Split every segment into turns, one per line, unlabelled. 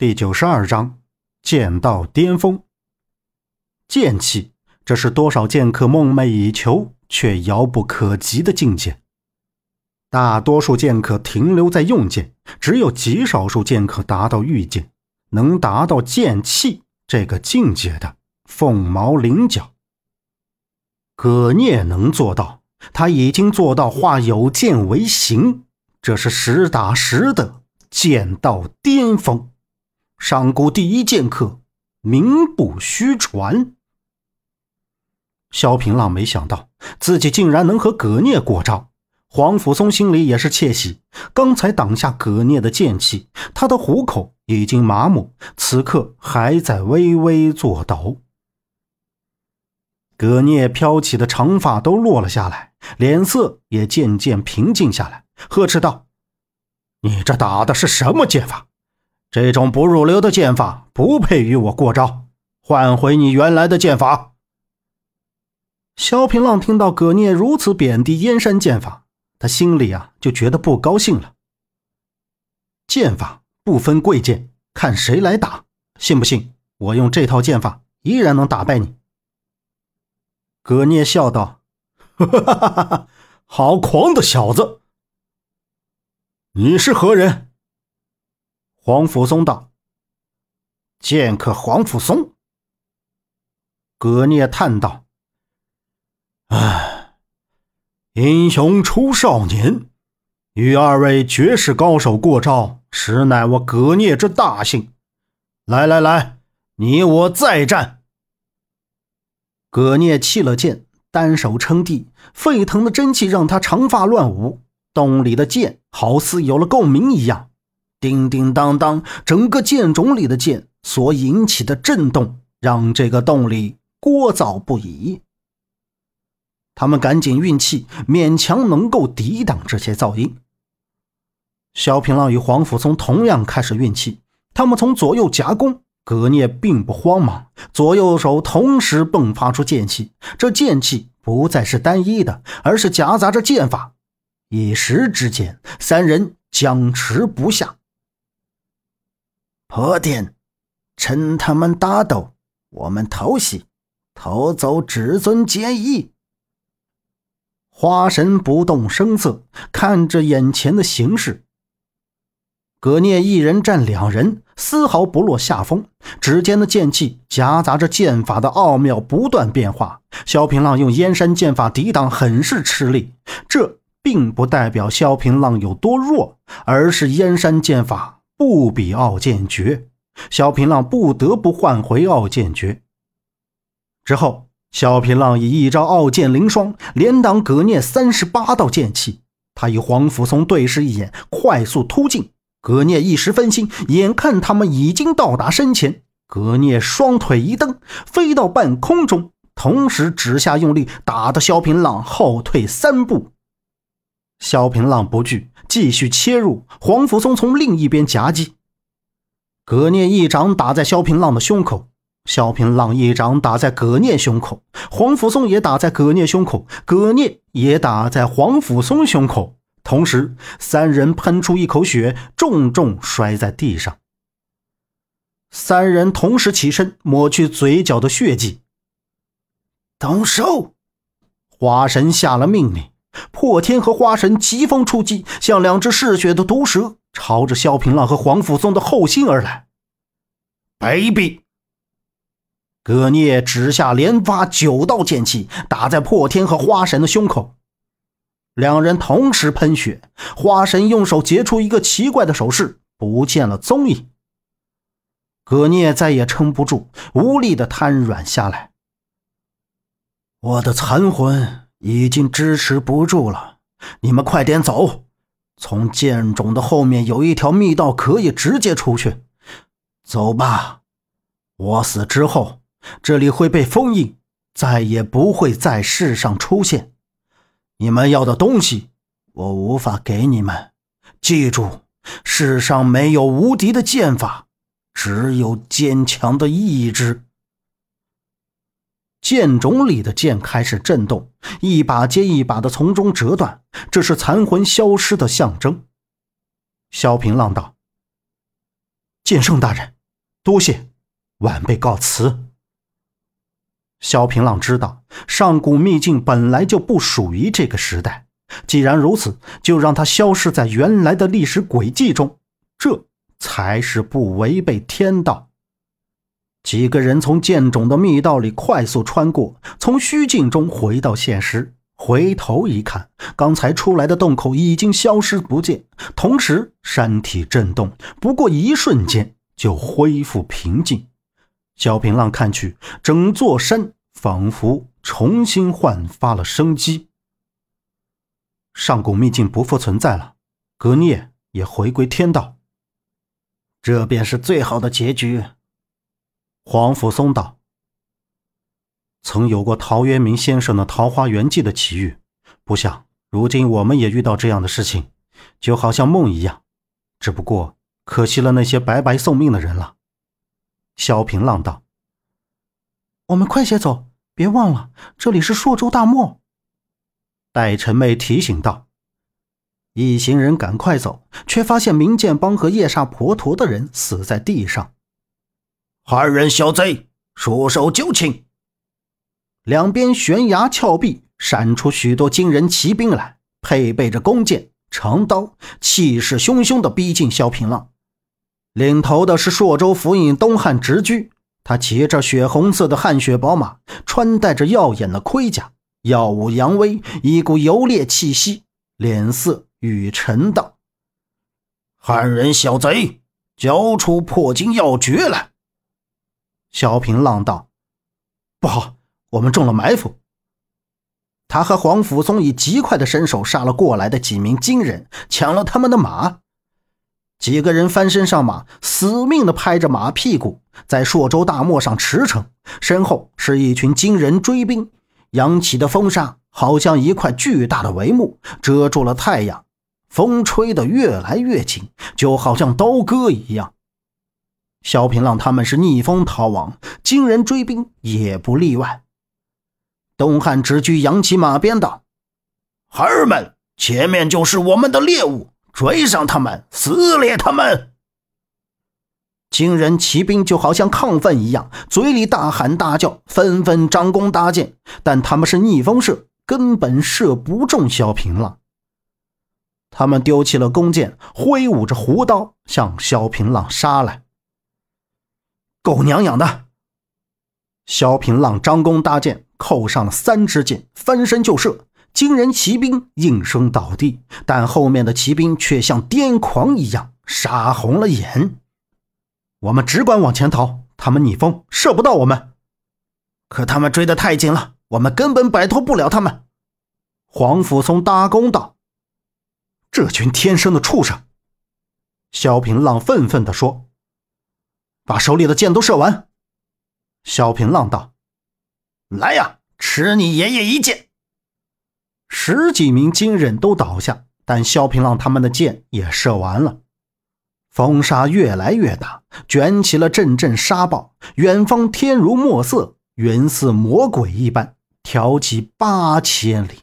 第九十二章，剑道巅峰。剑气，这是多少剑客梦寐以求却遥不可及的境界。大多数剑客停留在用剑，只有极少数剑客达到御剑，能达到剑气这个境界的凤毛麟角。葛聂能做到，他已经做到化有剑为形，这是实打实的剑道巅峰。上古第一剑客，名不虚传。萧平浪没想到自己竟然能和葛聂过招，黄甫松心里也是窃喜。刚才挡下葛聂的剑气，他的虎口已经麻木，此刻还在微微作抖。葛聂飘起的长发都落了下来，脸色也渐渐平静下来，呵斥道：“你这打的是什么剑法？”这种不入流的剑法不配与我过招，换回你原来的剑法。萧平浪听到葛聂如此贬低燕山剑法，他心里啊就觉得不高兴了。剑法不分贵贱，看谁来打，信不信我用这套剑法依然能打败你？葛聂笑道：“哈哈哈哈好狂的小子！你是何人？”黄甫松道：“剑客黄甫松。”葛聂叹道：“唉，英雄出少年，与二位绝世高手过招，实乃我葛聂之大幸。来来来，你我再战。”葛聂弃了剑，单手撑地，沸腾的真气让他长发乱舞，洞里的剑好似有了共鸣一样。叮叮当当，整个剑冢里的剑所引起的震动，让这个洞里聒噪不已。他们赶紧运气，勉强能够抵挡这些噪音。萧平浪与黄甫松同样开始运气，他们从左右夹攻，葛聂并不慌忙，左右手同时迸发出剑气，这剑气不再是单一的，而是夹杂着剑法。一时之间，三人僵持不下。
破天，趁他们打斗，我们偷袭，偷走至尊剑衣。
花神不动声色，看着眼前的形势。葛聂一人战两人，丝毫不落下风。指尖的剑气夹杂着剑法的奥妙，不断变化。萧平浪用燕山剑法抵挡，很是吃力。这并不代表萧平浪有多弱，而是燕山剑法。不比傲剑诀，萧平浪不得不换回傲剑诀。之后，萧平浪以一招傲剑凌霜连挡葛聂三十八道剑气。他与黄甫松对视一眼，快速突进。葛聂一时分心，眼看他们已经到达身前，葛聂双腿一蹬，飞到半空中，同时指下用力，打得萧平浪后退三步。萧平浪不惧。继续切入，黄甫松从另一边夹击。葛念一掌打在萧平浪的胸口，萧平浪一掌打在葛念胸口，黄甫松也打在葛念胸口，葛念也打在黄甫松胸口。同时，三人喷出一口血，重重摔在地上。三人同时起身，抹去嘴角的血迹。
动手！
花神下了命令。破天和花神疾风出击，像两只嗜血的毒蛇，朝着萧平浪和黄甫松的后心而来。卑鄙！葛聂指下连发九道剑气，打在破天和花神的胸口。两人同时喷血，花神用手结出一个奇怪的手势，不见了踪影。葛聂再也撑不住，无力的瘫软下来。我的残魂。已经支持不住了，你们快点走！从剑冢的后面有一条密道，可以直接出去。走吧，我死之后，这里会被封印，再也不会在世上出现。你们要的东西，我无法给你们。记住，世上没有无敌的剑法，只有坚强的意志。剑冢里的剑开始震动，一把接一把的从中折断，这是残魂消失的象征。萧平浪道：“剑圣大人，多谢，晚辈告辞。萧平浪知道上古秘境本来就不属于这个时代，既然如此，就让它消失在原来的历史轨迹中，这才是不违背天道。几个人从剑冢的密道里快速穿过，从虚境中回到现实。回头一看，刚才出来的洞口已经消失不见，同时山体震动，不过一瞬间就恢复平静。萧平浪看去，整座山仿佛重新焕发了生机。上古秘境不复存在了，格聂也回归天道，
这便是最好的结局。
黄甫松道：“曾有过陶渊明先生的《桃花源记》的奇遇，不想如今我们也遇到这样的事情，就好像梦一样。只不过可惜了那些白白送命的人了。”萧平浪道：“
我们快些走，别忘了这里是朔州大漠。”
戴晨妹提醒道。一行人赶快走，却发现明剑帮和夜煞婆陀的人死在地上。
二人小贼，束手就擒！
两边悬崖峭壁闪出许多惊人骑兵来，配备着弓箭、长刀，气势汹汹地逼近萧平浪。领头的是朔州府尹东汉直居，他骑着血红色的汗血宝马，穿戴着耀眼的盔甲，耀武扬威，一股游猎气息，脸色与沉道：“
汉人小贼，交出破金要诀来！”
萧平浪道：“不好，我们中了埋伏。”他和黄甫松以极快的身手杀了过来的几名金人，抢了他们的马。几个人翻身上马，死命的拍着马屁股，在朔州大漠上驰骋。身后是一群金人追兵，扬起的风沙好像一块巨大的帷幕，遮住了太阳。风吹得越来越紧，就好像刀割一样。萧平浪他们是逆风逃亡，金人追兵也不例外。东汉直居扬起马鞭道：“
孩儿们，前面就是我们的猎物，追上他们，撕裂他们！”
金人骑兵就好像亢奋一样，嘴里大喊大叫，纷纷张弓搭箭，但他们是逆风射，根本射不中萧平浪。他们丢弃了弓箭，挥舞着胡刀向萧平浪杀来。狗娘养的！萧平浪张弓搭箭，扣上了三支箭，翻身就射。金人骑兵应声倒地，但后面的骑兵却像癫狂一样，杀红了眼。我们只管往前逃，他们逆风射不到我们。可他们追得太紧了，我们根本摆脱不了他们。黄甫松搭弓道：“这群天生的畜生！”萧平浪愤愤地说。把手里的箭都射完，萧平浪道：“
来呀，吃你爷爷一箭！”
十几名金人都倒下，但萧平浪他们的箭也射完了。风沙越来越大，卷起了阵阵沙暴。远方天如墨色，云似魔鬼一般，挑起八千里。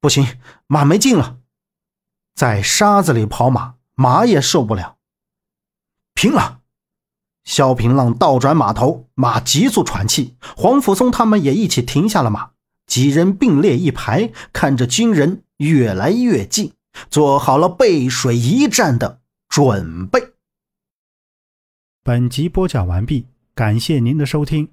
不行，马没劲了，在沙子里跑马，马也受不了。拼了。萧平浪倒转马头，马急速喘气。黄甫松他们也一起停下了马，几人并列一排，看着军人越来越近，做好了背水一战的准备。
本集播讲完毕，感谢您的收听。